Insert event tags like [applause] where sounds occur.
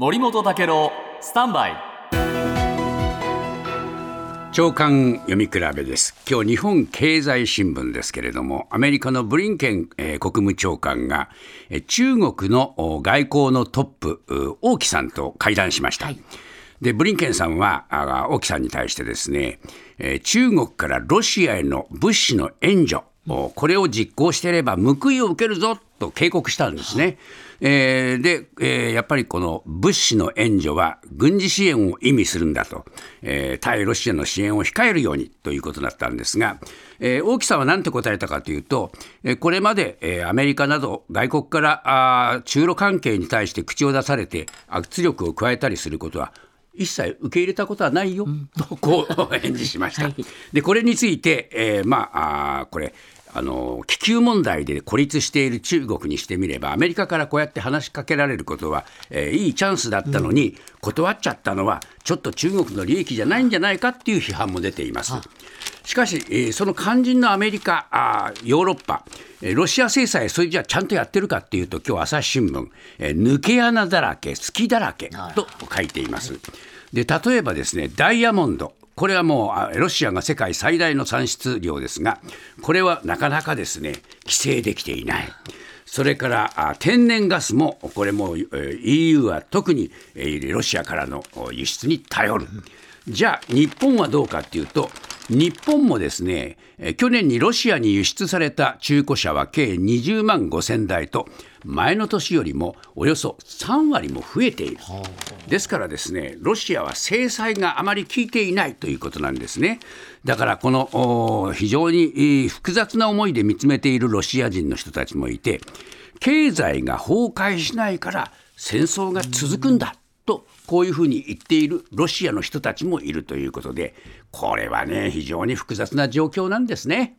森本武郎スタンバイ。長官読み比べです。今日日本経済新聞ですけれどもアメリカのブリンケン、えー、国務長官が、えー、中国の外交のトップ王毅さんと会談しました、はい、でブリンケンさんは王毅さんに対してですね、えー、中国からロシアへの物資の援助これを実行していれば報いを受けるぞと警告したんですね。えー、で、えー、やっぱりこの物資の援助は軍事支援を意味するんだと、えー、対ロシアの支援を控えるようにということだったんですが、えー、大木さんは何て答えたかというと、えー、これまで、えー、アメリカなど外国からあ中ロ関係に対して口を出されて圧力を加えたりすることは一切受け入れたことはないよ、とこう [laughs] 返事しました。でこれについて、えー、まああこれあの気球問題で孤立している中国にしてみればアメリカからこうやって話しかけられることは、えー、いいチャンスだったのに、断っちゃったのはちょっと中国の利益じゃないんじゃないかっていう批判も出ています。しかし、えー、その肝心のアメリカ、あヨーロッパ、えー、ロシア制裁、それじゃちゃんとやってるかっていうと、今日朝日新聞、えー、抜け穴だらけ、隙だらけと書いています。で例えばですね、ダイヤモンド、これはもうロシアが世界最大の産出量ですが、これはなかなかですね規制できていない。それから天然ガスも、これも EU は特にロシアからの輸出に頼る。じゃあ、日本はどうかっていうと、日本もですね、去年にロシアに輸出された中古車は計20万5000台と、前の年よりもおよそ3割も増えている。ですからですね、ロシアは制裁があまり効いていないということなんですね。だからこの非常に複雑な思いで見つめているロシア人の人たちもいて、経済が崩壊しないから戦争が続くんだ。とこういうふうに言っているロシアの人たちもいるということでこれはね非常に複雑な状況なんですね。